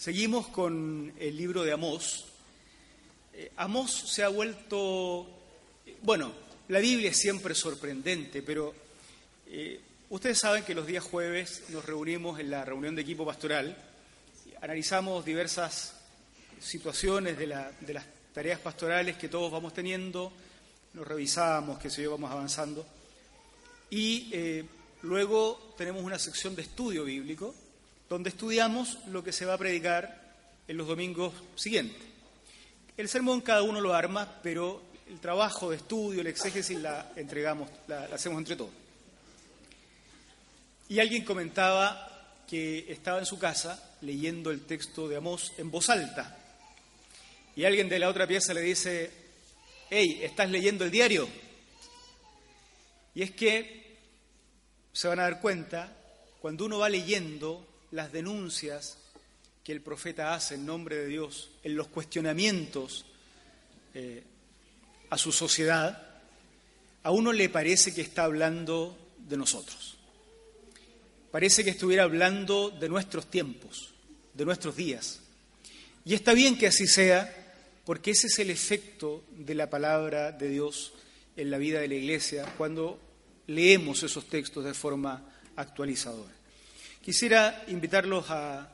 Seguimos con el libro de Amós. Eh, Amós se ha vuelto, eh, bueno, la Biblia es siempre sorprendente, pero eh, ustedes saben que los días jueves nos reunimos en la reunión de equipo pastoral, analizamos diversas situaciones de, las tareas pastorales que todos vamos teniendo, nos revisamos, que se yo, vamos avanzando, y luego tenemos una sección de estudio bíblico, donde estudiamos lo que se va a predicar en los domingos siguientes. El sermón cada uno lo arma, pero el trabajo de estudio, el exégesis la entregamos, la, hacemos entre todos. Y alguien comentaba que estaba en su casa leyendo el texto de Amós en voz alta. Y alguien de la otra pieza le dice, hey, ¿estás leyendo el diario? Y es que se van a dar cuenta, cuando uno va leyendo las denuncias que el profeta hace en nombre de Dios, en los cuestionamientos eh, a su sociedad, a uno le parece que está hablando de nosotros. Parece que estuviera hablando de nuestros tiempos, de nuestros días. Y está bien que así sea, porque ese es el efecto de la palabra de Dios en la vida de la Iglesia cuando leemos esos textos de forma actualizadora. Quisiera invitarlos a,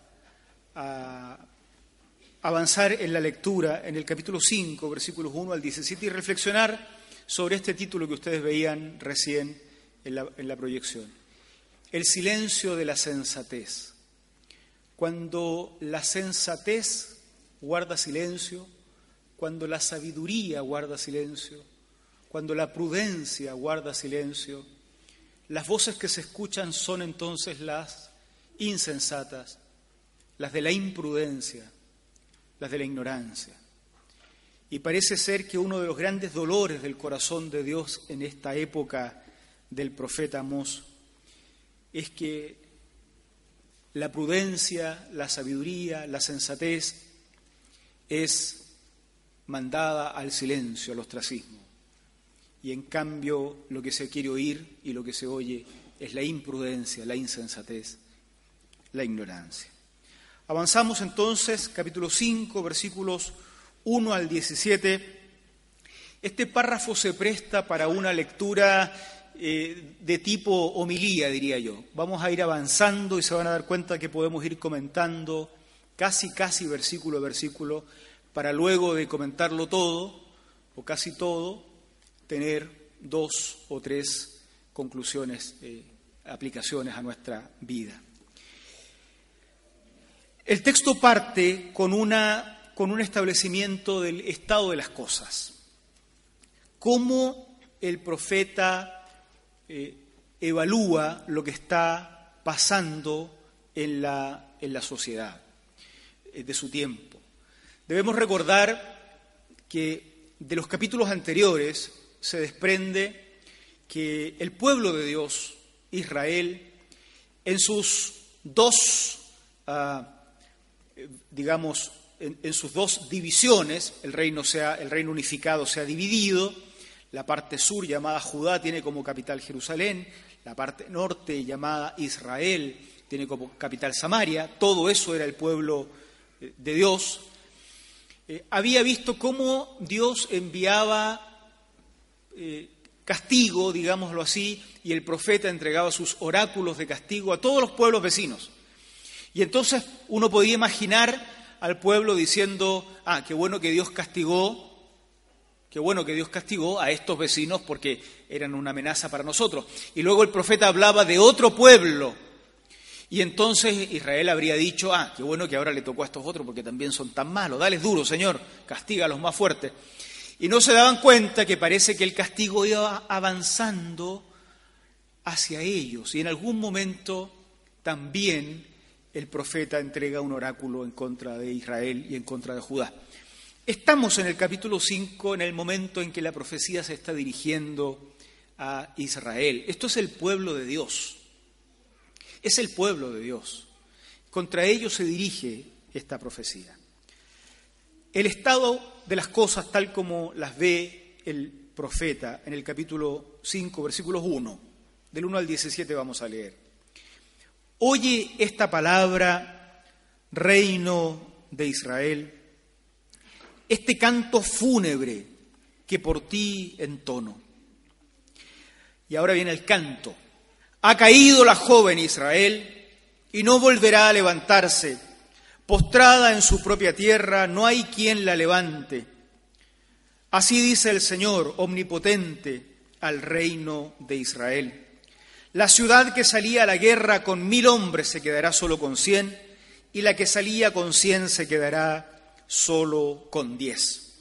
avanzar en la lectura en el capítulo 5, versículos 1 al 17, y reflexionar sobre este título que ustedes veían recién en la, en la proyección. El silencio de la sensatez. Cuando la sensatez guarda silencio, cuando la sabiduría guarda silencio, cuando la prudencia guarda silencio, las voces que se escuchan son entonces las insensatas, las de la imprudencia, las de la ignorancia. Y parece ser que uno de los grandes dolores del corazón de Dios en esta época del profeta Amós es que la prudencia, la sabiduría, la sensatez es mandada al silencio, al ostracismo. Y en cambio lo que se quiere oír y lo que se oye es la imprudencia, la insensatez la ignorancia. Avanzamos entonces, capítulo 5, versículos 1 al 17. Este párrafo se presta para una lectura eh, de tipo homilía, diría yo. Vamos a ir avanzando y se van a dar cuenta que podemos ir comentando casi, casi versículo a versículo, para luego de comentarlo todo, o casi todo, tener dos o tres conclusiones, eh, aplicaciones a nuestra vida. El texto parte con, una, con un establecimiento del estado de las cosas. Cómo el profeta eh, evalúa lo que está pasando en la, en la sociedad eh, de su tiempo. Debemos recordar que de los capítulos anteriores se desprende que el pueblo de Dios, Israel, en sus dos ah, digamos, en, sus dos divisiones, el reino, sea, el reino unificado se ha dividido, la parte sur llamada Judá tiene como capital Jerusalén, la parte norte llamada Israel tiene como capital Samaria, todo eso era el pueblo eh, de Dios. Eh, había visto cómo Dios enviaba eh, castigo, digámoslo así, y el profeta entregaba sus oráculos de castigo a todos los pueblos vecinos. Y entonces uno podía imaginar al pueblo diciendo, ah, qué bueno que Dios castigó, qué bueno que Dios castigó a estos vecinos porque eran una amenaza para nosotros. Y luego el profeta hablaba de otro pueblo. Y entonces Israel habría dicho, ah, qué bueno que ahora le tocó a estos otros porque también son tan malos, dales duro, Señor, castiga a los más fuertes. Y no se daban cuenta que parece que el castigo iba avanzando hacia ellos y en algún momento también el profeta entrega un oráculo en contra de Israel y en contra de Judá. Estamos en el capítulo 5, en el momento en que la profecía se está dirigiendo a Israel. Esto es el pueblo de Dios. Es el pueblo de Dios. Contra ellos se dirige esta profecía. El estado de las cosas tal como las ve el profeta en el capítulo 5, versículos 1, del 1 al 17 vamos a leer. Oye esta palabra, reino de Israel, este canto fúnebre que por ti entono. Y ahora viene el canto. Ha caído la joven Israel y no volverá a levantarse. Postrada en su propia tierra, no hay quien la levante. Así dice el Señor omnipotente al reino de Israel. La ciudad que salía a la guerra con mil hombres se quedará solo con cien, y la que salía con cien se quedará solo con diez.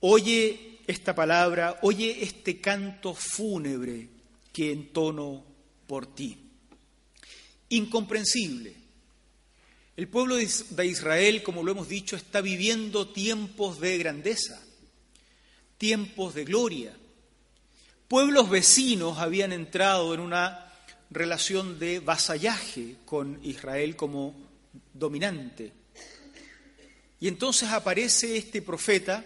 Oye esta palabra, oye este canto fúnebre que entono por ti. Incomprensible. El pueblo de Israel, como lo hemos dicho, está viviendo tiempos de grandeza, tiempos de gloria. Pueblos vecinos habían entrado en una relación de vasallaje con Israel como dominante. Y entonces aparece este profeta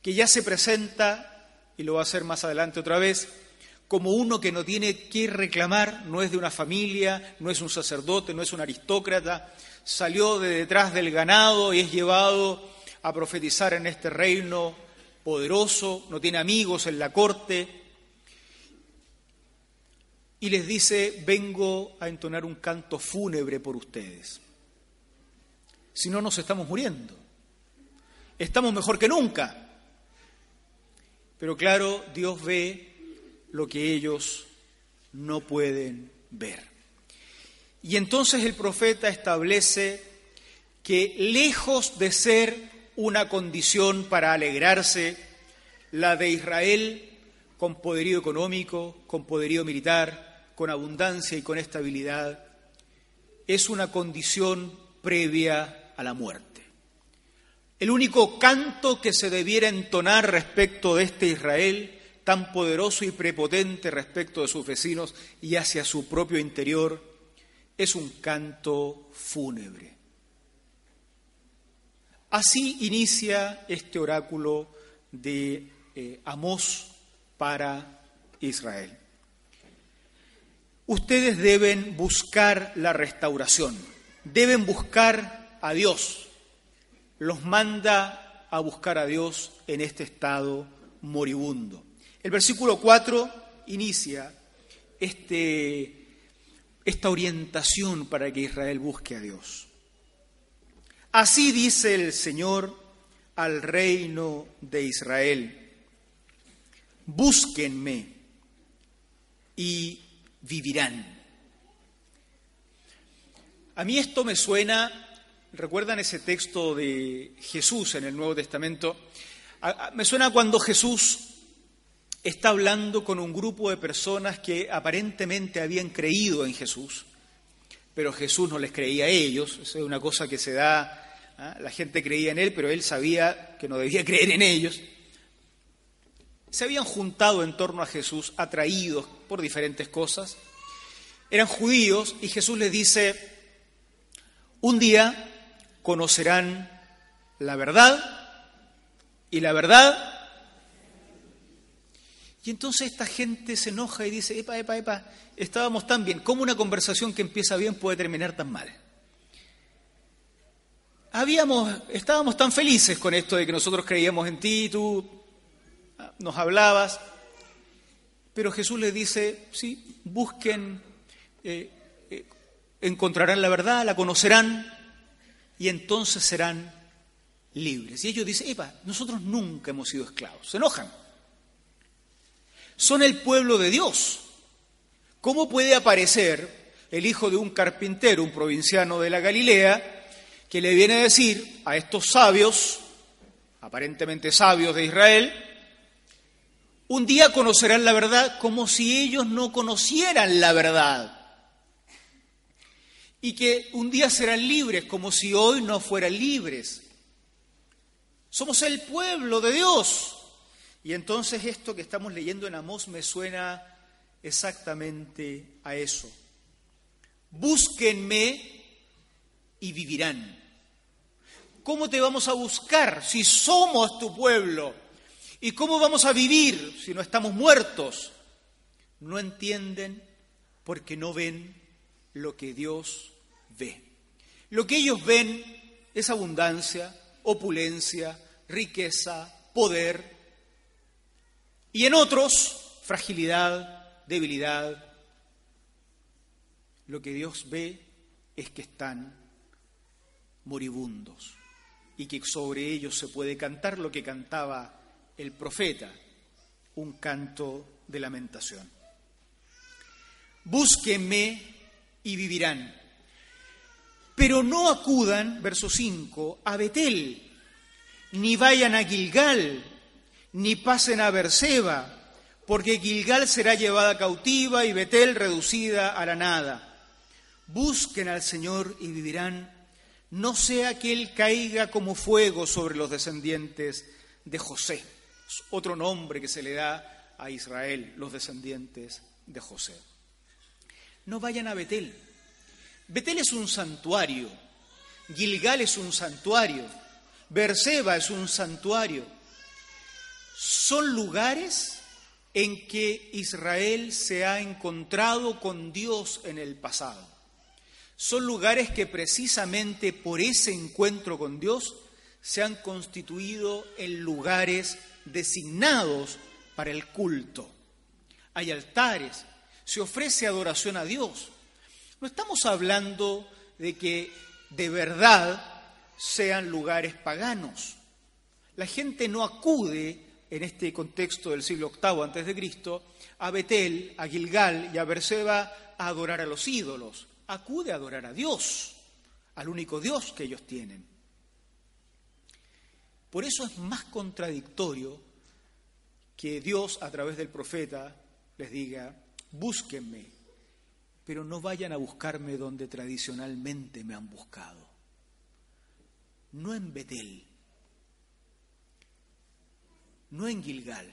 que ya se presenta, y lo va a hacer más adelante otra vez, como uno que no tiene que reclamar, no es de una familia, no es un sacerdote, no es un aristócrata, salió de detrás del ganado y es llevado a profetizar en este reino poderoso, no tiene amigos en la corte, y les dice, vengo a entonar un canto fúnebre por ustedes. Si no, nos estamos muriendo. Estamos mejor que nunca. Pero claro, Dios ve lo que ellos no pueden ver. Y entonces el profeta establece que lejos de ser una condición para alegrarse, la de Israel con poderío económico, con poderío militar, con abundancia y con estabilidad, es una condición previa a la muerte. El único canto que se debiera entonar respecto de este Israel, tan poderoso y prepotente respecto de sus vecinos y hacia su propio interior, es un canto fúnebre. Así inicia este oráculo de eh, Amós para Israel. Ustedes deben buscar la restauración, deben buscar a Dios los manda a buscar a Dios en este estado moribundo. El versículo 4 inicia este, esta orientación para que Israel busque a Dios. Así dice el Señor al reino de Israel, búsquenme y vivirán. A mí esto me suena ¿Recuerdan ese texto de Jesús en el Nuevo Testamento? Me suena cuando Jesús está hablando con un grupo de personas que aparentemente habían creído en Jesús, pero Jesús no les creía a ellos. es una cosa que se da, ¿ah? la gente creía en él, pero él sabía que no debía creer en ellos. Se habían juntado en torno a Jesús, atraídos por diferentes cosas. Eran judíos y Jesús les dice, un día conocerán la verdad y la verdad. Y entonces esta gente se enoja y dice, epa, epa, epa, estábamos tan bien, ¿cómo una conversación que empieza bien puede terminar tan mal? Habíamos, estábamos tan felices con esto de que nosotros creíamos en ti, tú nos hablabas, pero Jesús les dice, sí, busquen, eh, eh, encontrarán la verdad, la conocerán, y entonces serán libres. Y ellos dicen, epa, nosotros nunca hemos sido esclavos. Se enojan. Son el pueblo de Dios. ¿Cómo puede aparecer el hijo de un carpintero, un provinciano de la Galilea, que le viene a decir a estos sabios, aparentemente sabios de Israel, un día conocerán la verdad como si ellos no conocieran la verdad? y que un día serán libres como si hoy no fueran libres. Somos el pueblo de Dios. Y entonces esto que estamos leyendo en Amós me suena exactamente a eso. Búsquenme y vivirán. ¿Cómo te vamos a buscar si somos tu pueblo? ¿Y cómo vamos a vivir si no estamos muertos? No entienden porque no ven lo que Dios ve. Lo que ellos ven es abundancia, opulencia, riqueza, poder, y en otros fragilidad, debilidad. Lo que Dios ve es que están moribundos y que sobre ellos se puede cantar lo que cantaba el profeta, un canto de lamentación. Búsquenme y vivirán. Pero no acudan, verso 5, a Betel, ni vayan a Gilgal, ni pasen a Berseba, porque Gilgal será llevada cautiva y Betel reducida a la nada. Busquen al Señor y vivirán, no sea que Él caiga como fuego sobre los descendientes de José. Otro nombre que se le da a Israel, los descendientes de José. No vayan a Betel. Betel es un santuario, Gilgal es un santuario, Berseba es un santuario. Son lugares en que Israel se ha encontrado con Dios en el pasado. Son lugares que precisamente por ese encuentro con Dios se han constituido en lugares designados para el culto. Hay altares, se ofrece adoración a Dios. No estamos hablando de que de verdad sean lugares paganos. La gente no acude en este contexto del siglo VIII antes de Cristo a Betel, a Gilgal y a Berseba a adorar a los ídolos. Acude a adorar a Dios, al único Dios que ellos tienen. Por eso es más contradictorio que Dios a través del profeta les diga, búsquenme, pero no vayan a buscarme donde tradicionalmente me han buscado. No en Betel, no en Gilgal,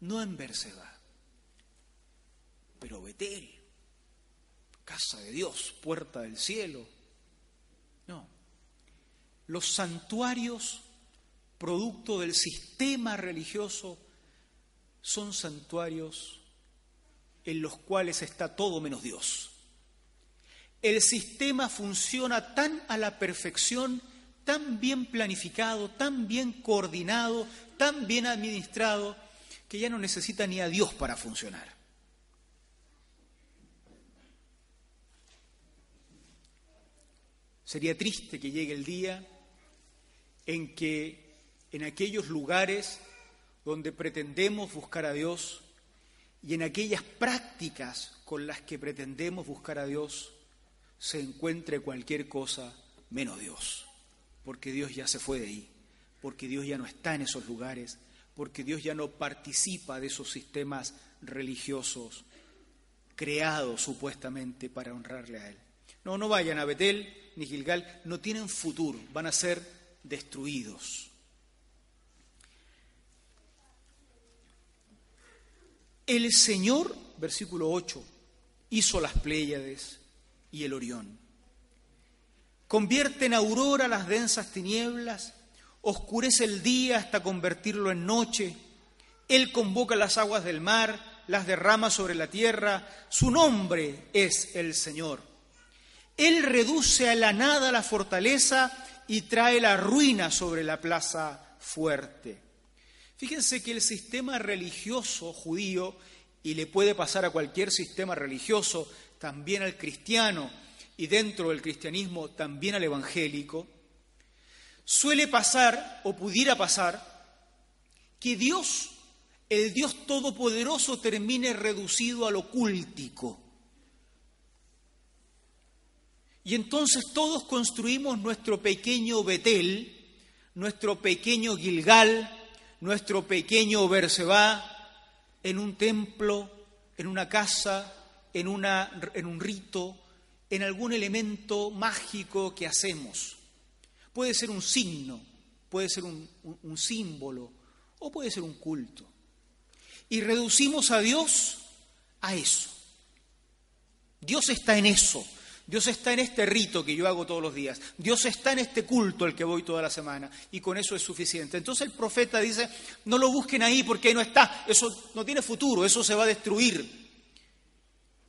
no en Berseba, pero Betel, casa de Dios, puerta del cielo. No, los santuarios producto del sistema religioso son santuarios en los cuales está todo menos Dios. El sistema funciona tan a la perfección, tan bien planificado, tan bien coordinado, tan bien administrado, que ya no necesita ni a Dios para funcionar. Sería triste que llegue el día en que en aquellos lugares donde pretendemos buscar a Dios y en aquellas prácticas con las que pretendemos buscar a Dios se encuentre cualquier cosa menos Dios, porque Dios ya se fue de ahí, porque Dios ya no está en esos lugares, porque Dios ya no participa de esos sistemas religiosos creados supuestamente para honrarle a Él. No, no vayan a Betel ni Gilgal, no tienen futuro, van a ser destruidos. El Señor, versículo 8, hizo las Pléyades y el Orión. Convierte en aurora las densas tinieblas, oscurece el día hasta convertirlo en noche. Él convoca las aguas del mar, las derrama sobre la tierra. Su nombre es el Señor. Él reduce a la nada la fortaleza y trae la ruina sobre la plaza fuerte. Fíjense que el sistema religioso judío, y le puede pasar a cualquier sistema religioso, también al cristiano, y dentro del cristianismo también al evangélico, suele pasar, o pudiera pasar, que Dios, el Dios Todopoderoso, termine reducido a lo cultico. Y entonces todos construimos nuestro pequeño Betel, nuestro pequeño Gilgal, nuestro pequeño Berseba en un templo, en una casa, en, una, en un rito, en algún elemento mágico que hacemos. Puede ser un signo, puede ser un, un símbolo o puede ser un culto. Y reducimos a Dios a eso. Dios está en eso. Dios está en este rito que yo hago todos los días. Dios está en este culto al que voy toda la semana. Y con eso es suficiente. Entonces el profeta dice, no lo busquen ahí porque ahí no está. Eso no tiene futuro, eso se va a destruir.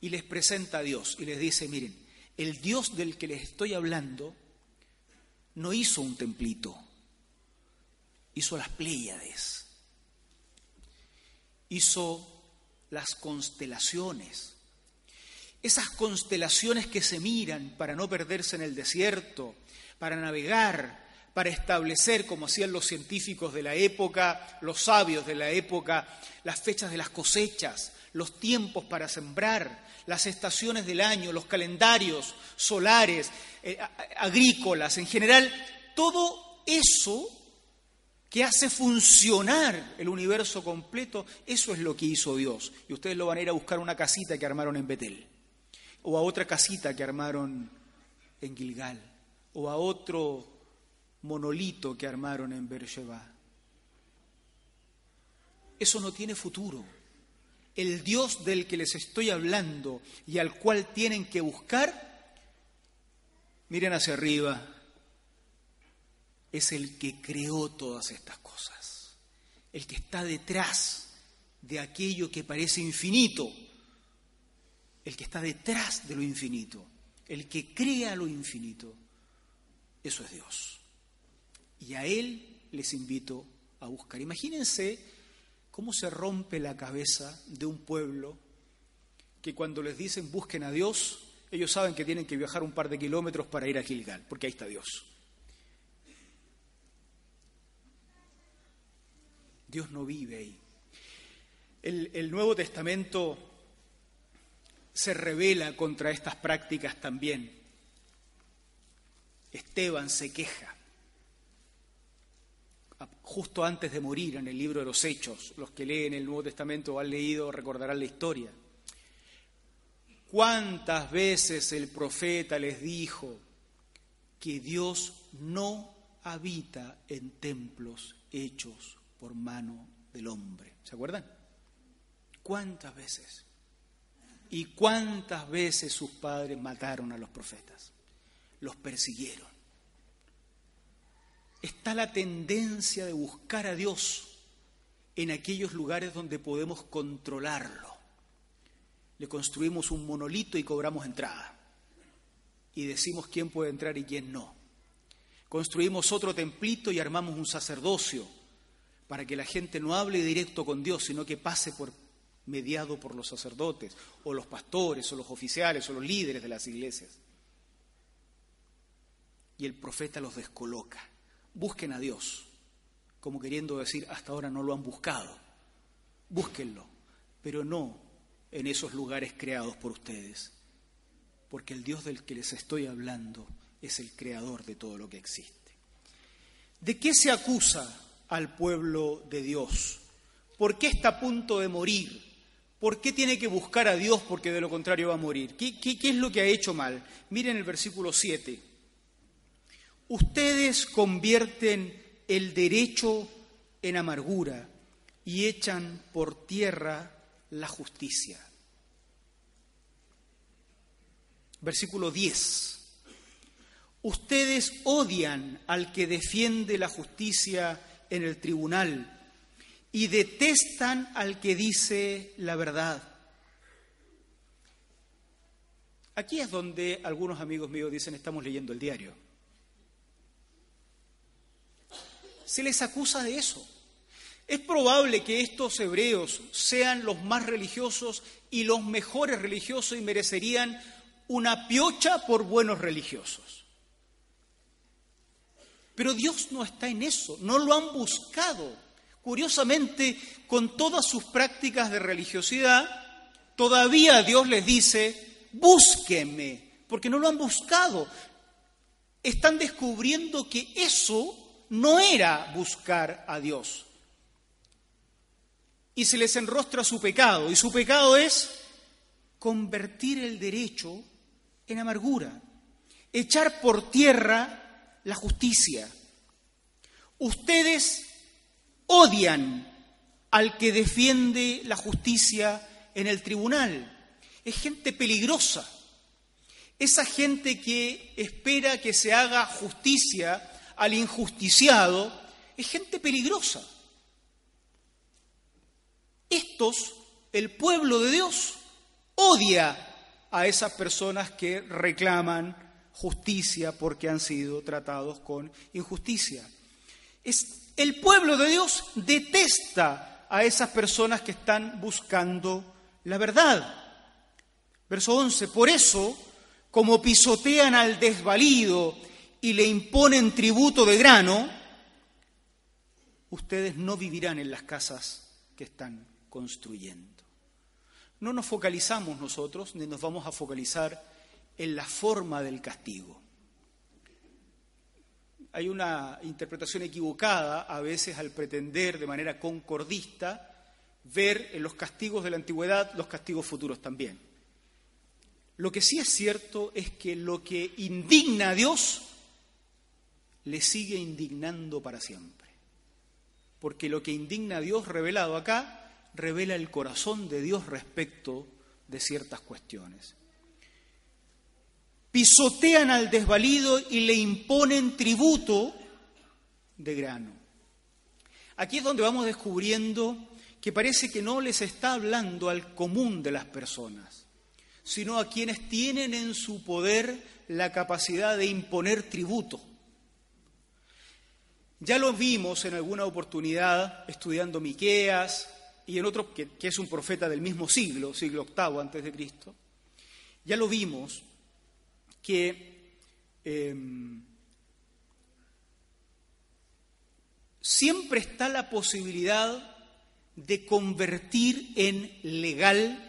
Y les presenta a Dios y les dice, miren, el Dios del que les estoy hablando no hizo un templito, hizo las Pléyades, hizo las constelaciones esas constelaciones que se miran para no perderse en el desierto, para navegar, para establecer, como hacían los científicos de la época, los sabios de la época, las fechas de las cosechas, los tiempos para sembrar, las estaciones del año, los calendarios solares, eh, agrícolas, en general, todo eso que hace funcionar el universo completo, eso es lo que hizo Dios. Y ustedes lo van a ir a buscar una casita que armaron en Betel o a otra casita que armaron en Gilgal, o a otro monolito que armaron en Beersheba. Eso no tiene futuro. El Dios del que les estoy hablando y al cual tienen que buscar, miren hacia arriba, es el que creó todas estas cosas, el que está detrás de aquello que parece infinito, el que está detrás de lo infinito, el que crea lo infinito, eso es Dios. Y a Él les invito a buscar. Imagínense cómo se rompe la cabeza de un pueblo que cuando les dicen busquen a Dios, ellos saben que tienen que viajar un par de kilómetros para ir a Gilgal, porque ahí está Dios. Dios no vive ahí. El, el Nuevo Testamento se revela contra estas prácticas también. Esteban se queja justo antes de morir en el libro de los Hechos. Los que leen el Nuevo Testamento o han leído recordarán la historia. ¿Cuántas veces el profeta les dijo que Dios no habita en templos hechos por mano del hombre? ¿Se acuerdan? ¿Cuántas veces? ¿Y cuántas veces sus padres mataron a los profetas? Los persiguieron. Está la tendencia de buscar a Dios en aquellos lugares donde podemos controlarlo. Le construimos un monolito y cobramos entrada. Y decimos quién puede entrar y quién no. Construimos otro templito y armamos un sacerdocio para que la gente no hable directo con Dios, sino que pase por mediado por los sacerdotes, o los pastores, o los oficiales, o los líderes de las iglesias. Y el profeta los descoloca. Busquen a Dios, como queriendo decir, hasta ahora no lo han buscado. Búsquenlo, pero no en esos lugares creados por ustedes, porque el Dios del que les estoy hablando es el creador de todo lo que existe. ¿De qué se acusa al pueblo de Dios? ¿Por qué está a punto de morir? ¿Por qué tiene que buscar a Dios? Porque de lo contrario va a morir. ¿Qué, es lo que ha hecho mal? Miren el versículo 7. Ustedes convierten el derecho en amargura y echan por tierra la justicia. Versículo 10. Ustedes odian al que defiende la justicia en el tribunal y detestan al que dice la verdad. Aquí es donde algunos amigos míos dicen estamos leyendo el diario. Se les acusa de eso. Es probable que estos hebreos sean los más religiosos y los mejores religiosos y merecerían una piocha por buenos religiosos. Pero Dios no está en eso, no lo han buscado. Curiosamente, con todas sus prácticas de religiosidad, todavía Dios les dice, búsquenme, porque no lo han buscado. Están descubriendo que eso no era buscar a Dios. Y se les enrostra su pecado, y su pecado es convertir el derecho en amargura, echar por tierra la justicia. Ustedes odian al que defiende la justicia en el tribunal. Es gente peligrosa. Esa gente que espera que se haga justicia al injusticiado es gente peligrosa. Estos, el pueblo de Dios, odia a esas personas que reclaman justicia porque han sido tratados con injusticia. Es, el pueblo de Dios detesta a esas personas que están buscando la verdad. Verso 11, por eso, como pisotean al desvalido y le imponen tributo de grano, ustedes no vivirán en las casas que están construyendo. No nos focalizamos nosotros, ni nos vamos a focalizar en la forma del castigo. Hay una interpretación equivocada a veces al pretender de manera concordista ver en los castigos de la antigüedad los castigos futuros también. Lo que sí es cierto es que lo que indigna a Dios le sigue indignando para siempre. Porque lo que indigna a Dios revelado acá revela el corazón de Dios respecto de ciertas cuestiones. Pisotean al desvalido y le imponen tributo de grano. Aquí es donde vamos descubriendo que parece que no les está hablando al común de las personas, sino a quienes tienen en su poder la capacidad de imponer tributo. Ya lo vimos en alguna oportunidad estudiando Miqueas, y en otro que, es un profeta del mismo siglo, siglo VIII antes de Cristo, ya lo vimos que em, siempre está la posibilidad de convertir en legal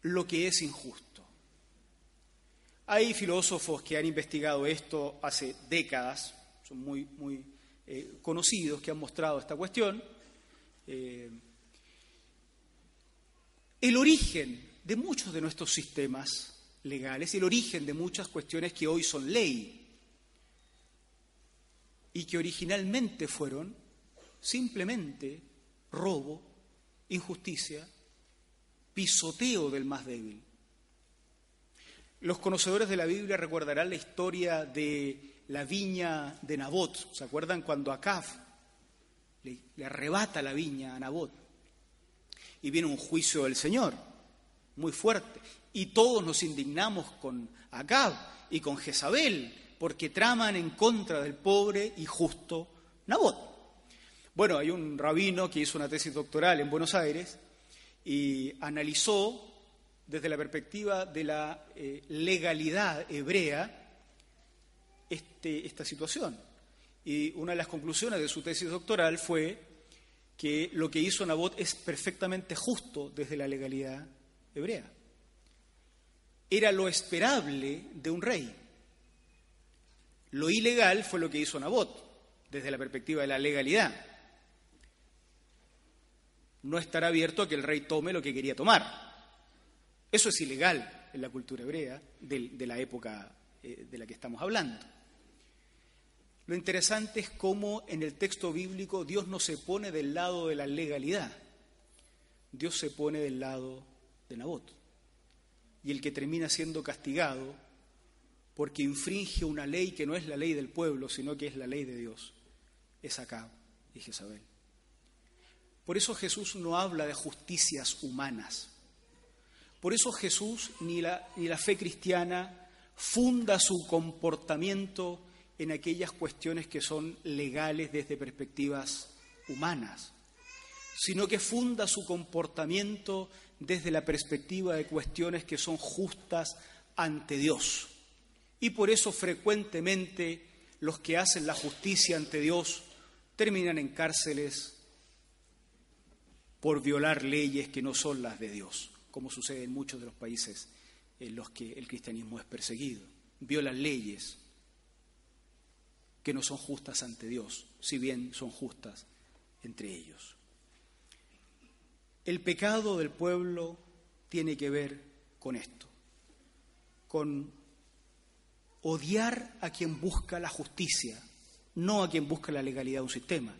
lo que es injusto. Hay filósofos que han investigado esto hace décadas, son muy, muy eh, conocidos, que han mostrado esta cuestión. Eh, el origen de muchos de nuestros sistemas legales, el origen de muchas cuestiones que hoy son ley y que originalmente fueron simplemente robo, injusticia, pisoteo del más débil. Los conocedores de la Biblia recordarán la historia de la viña de Nabot. ¿Se acuerdan cuando Acab le, arrebata la viña a Nabot. Y viene un juicio del Señor, muy fuerte. Y todos nos indignamos con Acab y con Jezabel, porque traman en contra del pobre y justo Nabot. Bueno, hay un rabino que hizo una tesis doctoral en Buenos Aires y analizó desde la perspectiva de la eh, legalidad hebrea este, esta situación. Y una de las conclusiones de su tesis doctoral fue que lo que hizo Nabot es perfectamente justo desde la legalidad hebrea. Era lo esperable de un rey. Lo ilegal fue lo que hizo Nabot desde la perspectiva de la legalidad. No estará abierto a que el rey tome lo que quería tomar. Eso es ilegal en la cultura hebrea de, la época eh, de la que estamos hablando. Lo interesante es cómo en el texto bíblico Dios no se pone del lado de la legalidad, Dios se pone del lado de Nabot. Y el que termina siendo castigado porque infringe una ley que no es la ley del pueblo, sino que es la ley de Dios, es Acab y Jezabel. Por eso Jesús no habla de justicias humanas. Por eso Jesús ni la, ni la fe cristiana funda su comportamiento en aquellas cuestiones que son legales desde perspectivas humanas, sino que funda su comportamiento desde la perspectiva de cuestiones que son justas ante Dios. Y por eso frecuentemente los que hacen la justicia ante Dios terminan en cárceles por violar leyes que no son las de Dios, como sucede en muchos de los países en los que el cristianismo es perseguido. Violan leyes, que no son justas ante Dios, si bien son justas entre ellos. El pecado del pueblo tiene que ver con esto, con odiar a quien busca la justicia, no a quien busca la legalidad de un sistema.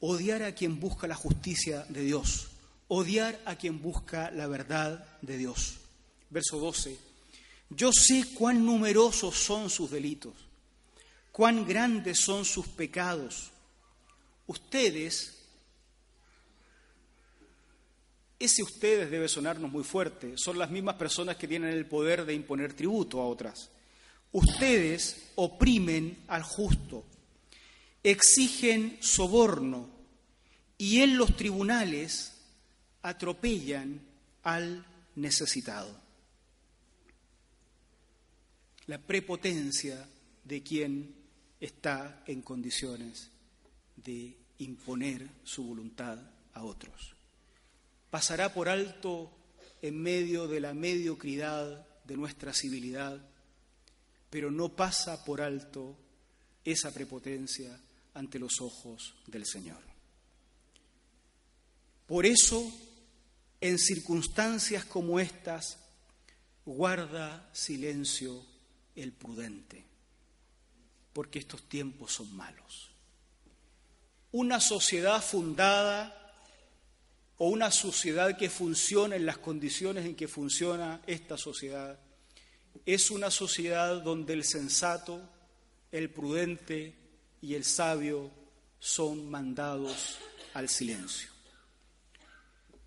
Odiar a quien busca la justicia de Dios. Odiar a quien busca la verdad de Dios. Verso 12. Yo sé cuán numerosos son sus delitos, cuán grandes son sus pecados. Ustedes, ese ustedes debe sonarnos muy fuerte, son las mismas personas que tienen el poder de imponer tributo a otras. Ustedes oprimen al justo, exigen soborno y en los tribunales atropellan al necesitado. La prepotencia de quien está en condiciones de imponer su voluntad a otros. Pasará por alto en medio de la mediocridad de nuestra civilidad pero no pasa por alto esa prepotencia ante los ojos del Señor. Por eso, en circunstancias como estas, guarda silencio el prudente, porque estos tiempos son malos. Una sociedad fundada o una sociedad que funciona en las condiciones en que funciona esta sociedad es una sociedad donde el sensato, el prudente y el sabio son mandados al silencio.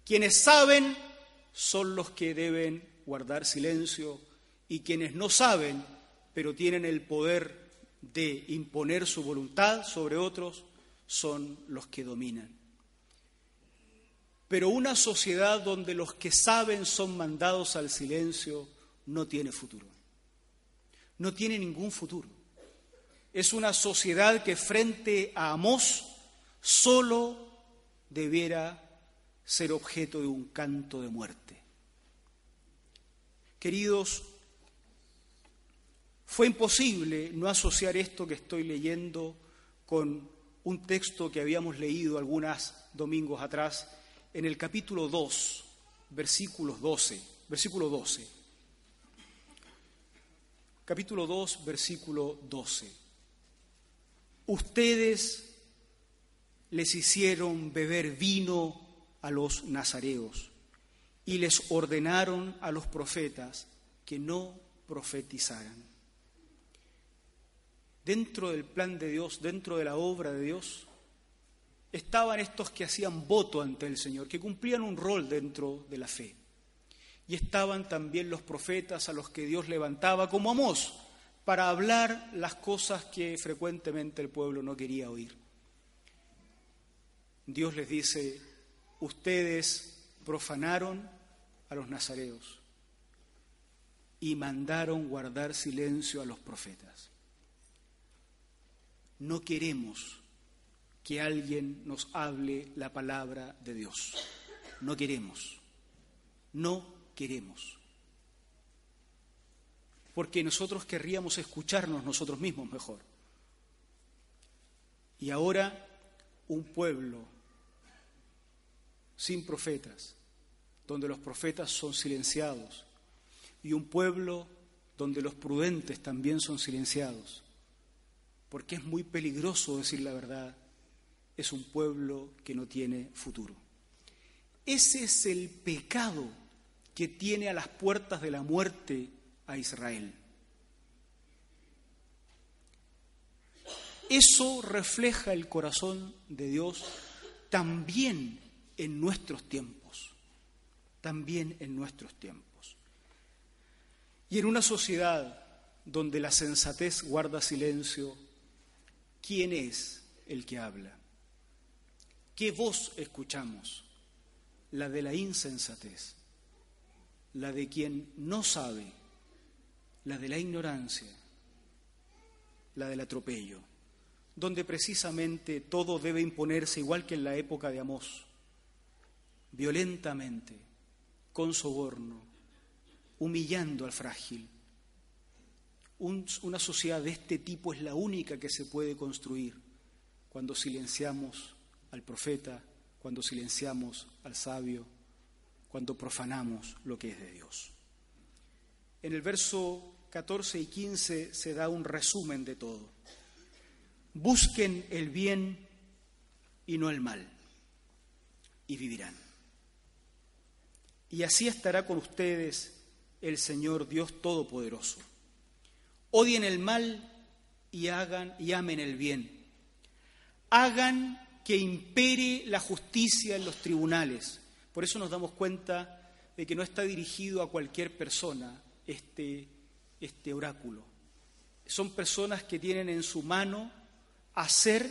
Quienes saben son los que deben guardar silencio y quienes no saben, pero tienen el poder de imponer su voluntad sobre otros, son los que dominan. Pero una sociedad donde los que saben son mandados al silencio no tiene futuro. No tiene ningún futuro. Es una sociedad que frente a Amós solo debiera ser objeto de un canto de muerte. Queridos, fue imposible no asociar esto que estoy leyendo con un texto que habíamos leído algunos domingos atrás en el capítulo 2, versículos 12, versículo 12 capítulo 2, versículo 12. Ustedes les hicieron beber vino a los nazareos y les ordenaron a los profetas que no profetizaran. Dentro del plan de Dios, dentro de la obra de Dios, estaban estos que hacían voto ante el Señor, que cumplían un rol dentro de la fe. Y estaban también los profetas a los que Dios levantaba como Amós para hablar las cosas que frecuentemente el pueblo no quería oír. Dios les dice, ustedes profanaron a los nazareos y mandaron guardar silencio a los profetas. No queremos que alguien nos hable la palabra de Dios. No queremos. No queremos. Porque nosotros querríamos escucharnos nosotros mismos mejor. Y ahora un pueblo sin profetas, donde los profetas son silenciados, y un pueblo donde los prudentes también son silenciados, porque es muy peligroso decir la verdad, es un pueblo que no tiene futuro. Ese es el pecado que tiene a las puertas de la muerte a Israel. Eso refleja el corazón de Dios también en nuestros tiempos, también en nuestros tiempos. Y en una sociedad donde la sensatez guarda silencio, ¿quién es el que habla? ¿Qué voz escuchamos? La de la insensatez la de quien no sabe, la de la ignorancia, la del atropello, donde precisamente todo debe imponerse igual que en la época de Amós, violentamente, con soborno, humillando al frágil. una sociedad de este tipo es la única que se puede construir cuando silenciamos al profeta, cuando silenciamos al sabio, cuando profanamos lo que es de Dios. en el verso 14 y 15 se da un resumen de todo. Busquen el bien y no el mal, y vivirán. Y así estará con ustedes el Señor Dios Todopoderoso. Odien el mal y hagan y amen el bien. Hagan que impere la justicia en los tribunales. Por eso nos damos cuenta de que no está dirigido a cualquier persona este, este oráculo. Son personas que tienen en su mano hacer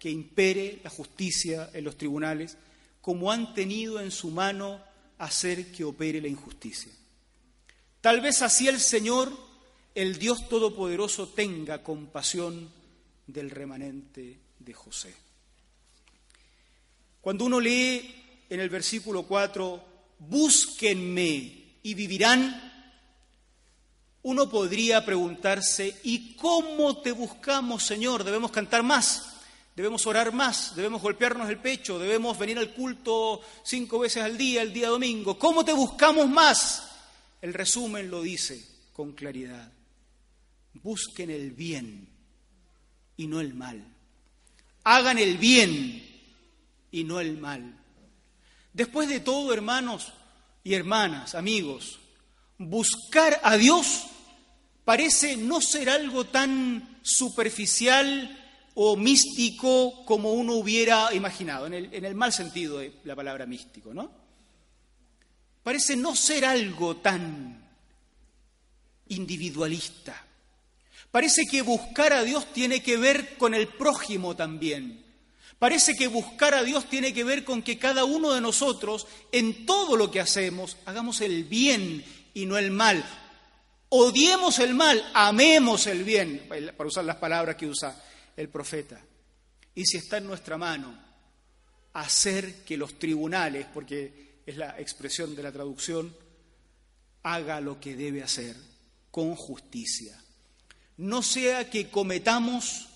que impere la justicia en los tribunales, como han tenido en su mano hacer que opere la injusticia. Tal vez así el Señor, el Dios Todopoderoso, tenga compasión del remanente de José. Cuando uno lee en el versículo 4, búsquenme y vivirán, uno podría preguntarse, ¿y cómo te buscamos, Señor? Debemos cantar más, debemos orar más, debemos golpearnos el pecho, debemos venir al culto cinco veces al día, el día domingo. ¿Cómo te buscamos más? El resumen lo dice con claridad. Busquen el bien y no el mal. Hagan el bien y no el mal. Después de todo, hermanos y hermanas, amigos, buscar a Dios parece no ser algo tan superficial o místico como uno hubiera imaginado, en el, mal sentido de la palabra místico, ¿no? Parece no ser algo tan individualista. Parece que buscar a Dios tiene que ver con el prójimo también. Parece que buscar a Dios tiene que ver con que cada uno de nosotros, en todo lo que hacemos, hagamos el bien y no el mal. Odiemos el mal, amemos el bien, para usar las palabras que usa el profeta. Y si está en nuestra mano, hacer que los tribunales, porque es la expresión de la traducción, haga lo que debe hacer con justicia. No sea que cometamos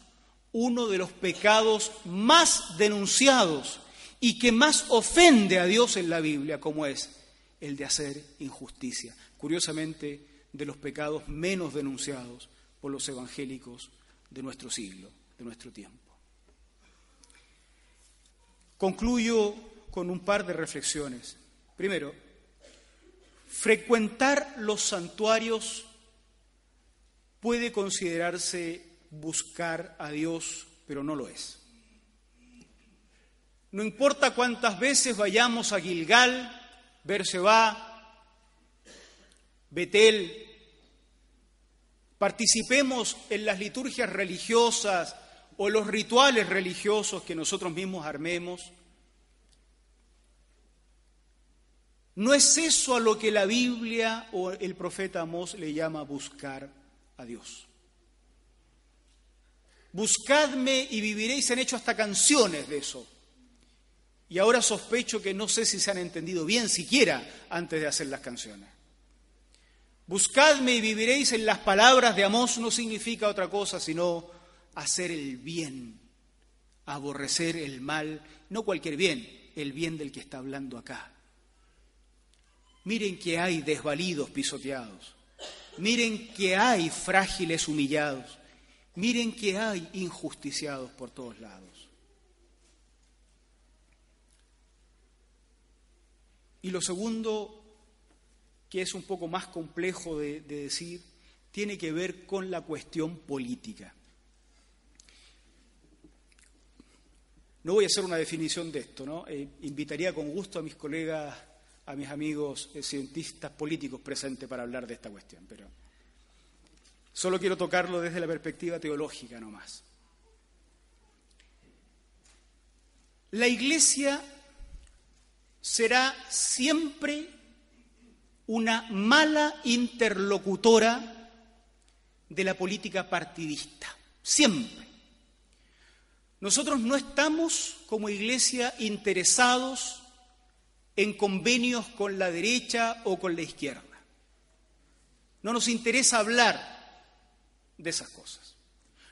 uno de los pecados más denunciados y que más ofende a Dios en la Biblia, como es el de hacer injusticia. Curiosamente, de los pecados menos denunciados por los evangélicos de nuestro siglo, de nuestro tiempo. Concluyo con un par de reflexiones. Primero, frecuentar los santuarios puede considerarse buscar a Dios, pero no lo es. No importa cuántas veces vayamos a Gilgal, Berseba, Betel, participemos en las liturgias religiosas o los rituales religiosos que nosotros mismos armemos, no es eso a lo que la Biblia o el profeta Amós le llama buscar a Dios. Buscadme y viviréis, han hecho hasta canciones de eso. Y ahora sospecho que no sé si se han entendido bien siquiera antes de hacer las canciones. Buscadme y viviréis en las palabras de Amós no significa otra cosa sino hacer el bien, aborrecer el mal, no cualquier bien, el bien del que está hablando acá. Miren que hay desvalidos pisoteados, miren que hay frágiles humillados, Miren que hay injusticiados por todos lados. Y lo segundo, que es un poco más complejo de, decir, tiene que ver con la cuestión política. No voy a hacer una definición de esto, ¿no? Eh, invitaría con gusto a mis colegas, a mis amigos eh, cientistas políticos presentes para hablar de esta cuestión, pero Solo quiero tocarlo desde la perspectiva teológica nomás. La iglesia será siempre una mala interlocutora de la política partidista. Siempre. Nosotros no estamos como iglesia interesados en convenios con la derecha o con la izquierda. No nos interesa hablar de esas cosas.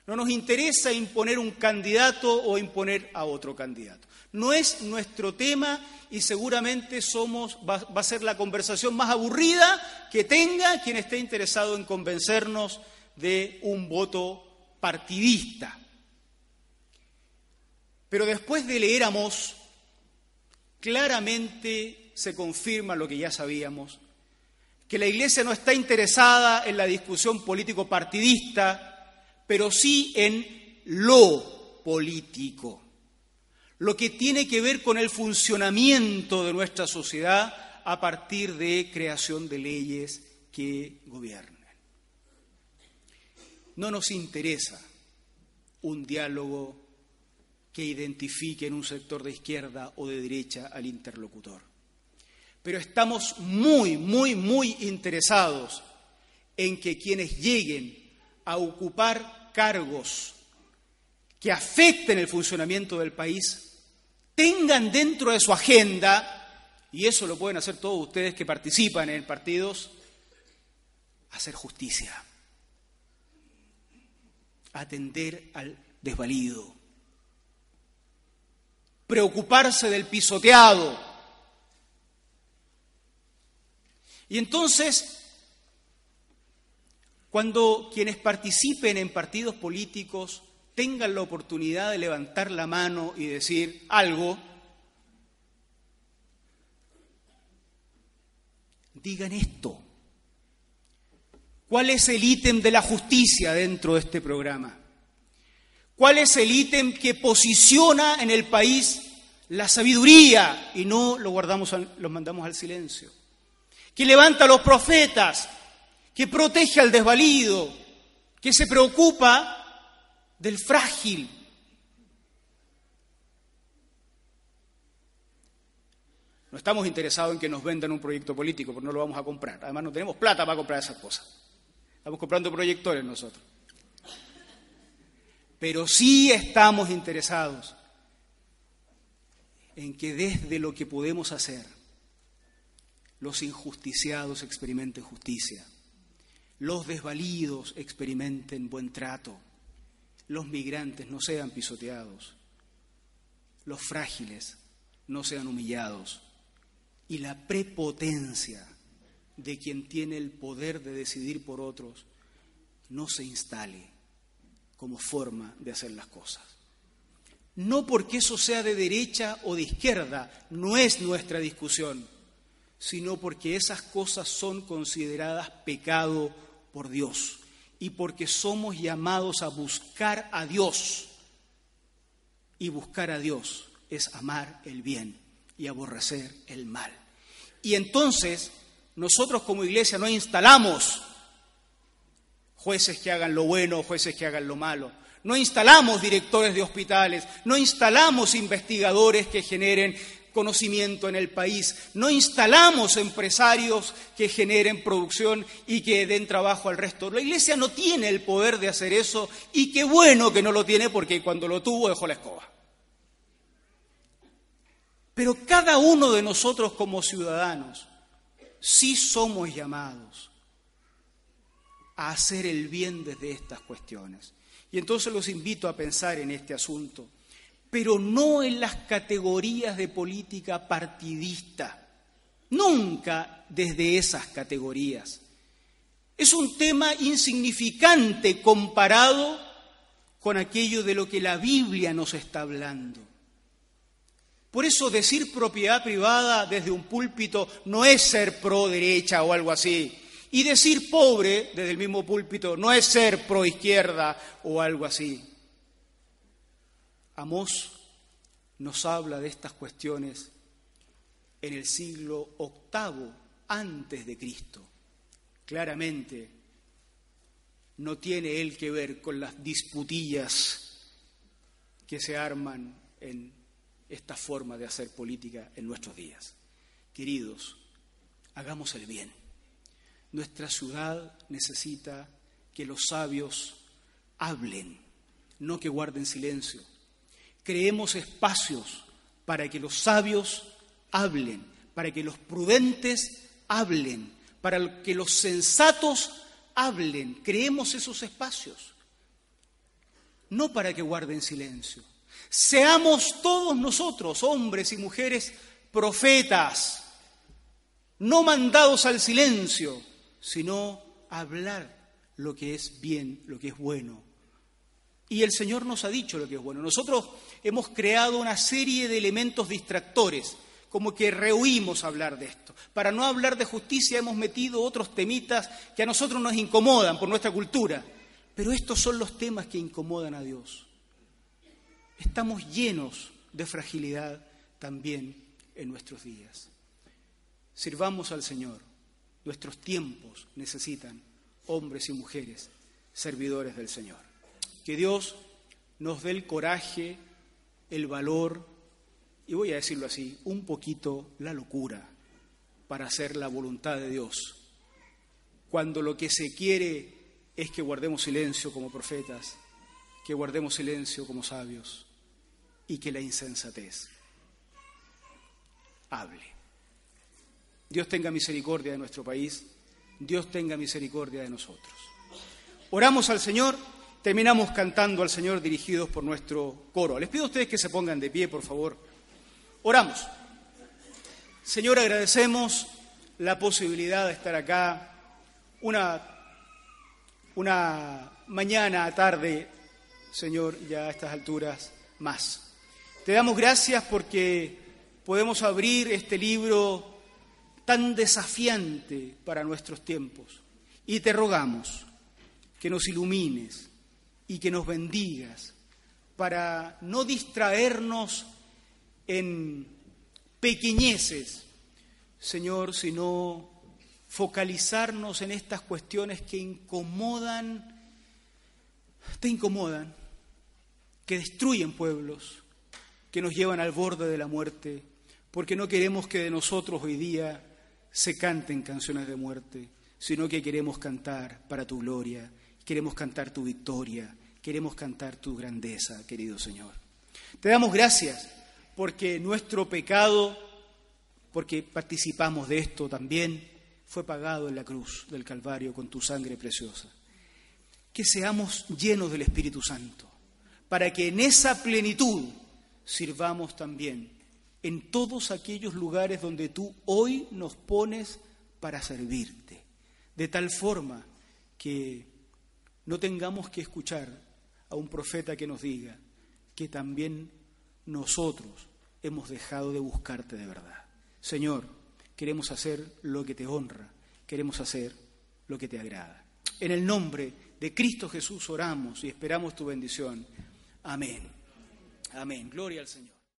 No nos interesa imponer un candidato o imponer a otro candidato. No es nuestro tema y seguramente somos, va, va, a ser la conversación más aburrida que tenga quien esté interesado en convencernos de un voto partidista. Pero después de leer Amós, claramente se confirma lo que ya sabíamos, que la Iglesia no está interesada en la discusión político-partidista, pero sí en lo político, lo que tiene que ver con el funcionamiento de nuestra sociedad a partir de creación de leyes que gobiernen. No nos interesa un diálogo que identifique en un sector de izquierda o de derecha al interlocutor. Pero estamos muy, muy, muy interesados en que quienes lleguen a ocupar cargos que afecten el funcionamiento del país tengan dentro de su agenda, y eso lo pueden hacer todos ustedes que participan en partidos, hacer justicia, atender al desvalido, preocuparse del pisoteado. Y entonces, cuando quienes participen en partidos políticos tengan la oportunidad de levantar la mano y decir algo, digan esto. ¿Cuál es el ítem de la justicia dentro de este programa? ¿Cuál es el ítem que posiciona en el país la sabiduría y no lo guardamos, lo mandamos al silencio? Que levanta a los profetas, que protege al desvalido, que se preocupa del frágil. No estamos interesados en que nos vendan un proyecto político, porque no lo vamos a comprar. Además, no tenemos plata para comprar esas cosas. Estamos comprando proyectores nosotros pero sí estamos interesados en que desde lo que podemos hacer, los injusticiados experimenten justicia, los desvalidos experimenten buen trato, los migrantes no sean pisoteados, los frágiles no sean humillados. Y la prepotencia de quien tiene el poder de decidir por otros no se instale como forma de hacer las cosas. No porque eso sea de derecha o de izquierda, no es nuestra discusión, sino porque esas cosas son consideradas pecado por Dios y porque somos llamados a buscar a Dios. Y buscar a Dios es amar el bien y aborrecer el mal. Y entonces nosotros como iglesia no instalamos jueces que hagan lo bueno, jueces que hagan lo malo. No instalamos directores de hospitales, no instalamos investigadores que generen conocimiento en el país, no instalamos empresarios que generen producción y que den trabajo al resto. La Iglesia no tiene el poder de hacer eso y qué bueno que no lo tiene porque cuando lo tuvo dejó la escoba. Pero cada uno de nosotros como ciudadanos sí somos llamados a hacer el bien desde estas cuestiones. Y entonces los invito a pensar en este asunto, pero no en las categorías de política partidista, nunca desde esas categorías. Es un tema insignificante comparado con aquello de lo que la Biblia nos está hablando. Por eso decir propiedad privada desde un púlpito no es ser pro derecha o algo así. Y decir pobre desde el mismo púlpito no es ser pro izquierda o algo así. Amós nos habla de estas cuestiones en el siglo VIII antes de Cristo. Claramente no tiene él que ver con las disputillas que se arman en esta forma de hacer política en nuestros días. Queridos, hagamos el bien. Nuestra ciudad necesita que los sabios hablen, no que guarden silencio. Creemos espacios para que los sabios hablen, para que los prudentes hablen, para que los sensatos hablen. Creemos esos espacios, no para que guarden silencio. Seamos todos nosotros, hombres y mujeres, profetas, no mandados al silencio, sino hablar lo que es bien, lo que es bueno. Y el Señor nos ha dicho lo que es bueno. Nosotros hemos creado una serie de elementos distractores, como que rehuimos hablar de esto. Para no hablar de justicia hemos metido otros temitas que a nosotros nos incomodan por nuestra cultura. Pero estos son los temas que incomodan a Dios. Estamos llenos de fragilidad también en nuestros días. Sirvamos al Señor. Nuestros tiempos necesitan hombres y mujeres servidores del Señor. Que Dios nos dé el coraje, el valor y voy a decirlo así, un poquito la locura para hacer la voluntad de Dios. Cuando lo que se quiere es que guardemos silencio como profetas, que guardemos silencio como sabios y que la insensatez hable. Dios tenga misericordia de nuestro país, Dios tenga misericordia de nosotros. Oramos al Señor, terminamos cantando al Señor dirigidos por nuestro coro. Les pido a ustedes que se pongan de pie, por favor. Oramos. Señor, agradecemos la posibilidad de estar acá una, una mañana, tarde, Señor, ya a estas alturas más. Te damos gracias porque podemos abrir este libro tan desafiante para nuestros tiempos y te rogamos que nos ilumines y que nos bendigas para no distraernos en pequeñeces, Señor, sino focalizarnos en estas cuestiones que incomodan, te incomodan, que destruyen pueblos, que nos llevan al borde de la muerte, porque no queremos que de nosotros hoy día se canten canciones de muerte, sino que queremos cantar para tu gloria, queremos cantar tu victoria, queremos cantar tu grandeza, querido Señor. Te damos gracias porque nuestro pecado, porque participamos de esto también, fue pagado en la cruz del Calvario con tu sangre preciosa. Que seamos llenos del Espíritu Santo, para que en esa plenitud sirvamos también en todos aquellos lugares donde tú hoy nos pones para servirte, de tal forma que no tengamos que escuchar a un profeta que nos diga que también nosotros hemos dejado de buscarte de verdad. Señor, queremos hacer lo que te honra, queremos hacer lo que te agrada. En el nombre de Cristo Jesús oramos y esperamos tu bendición. Amén. Amén. Gloria al Señor.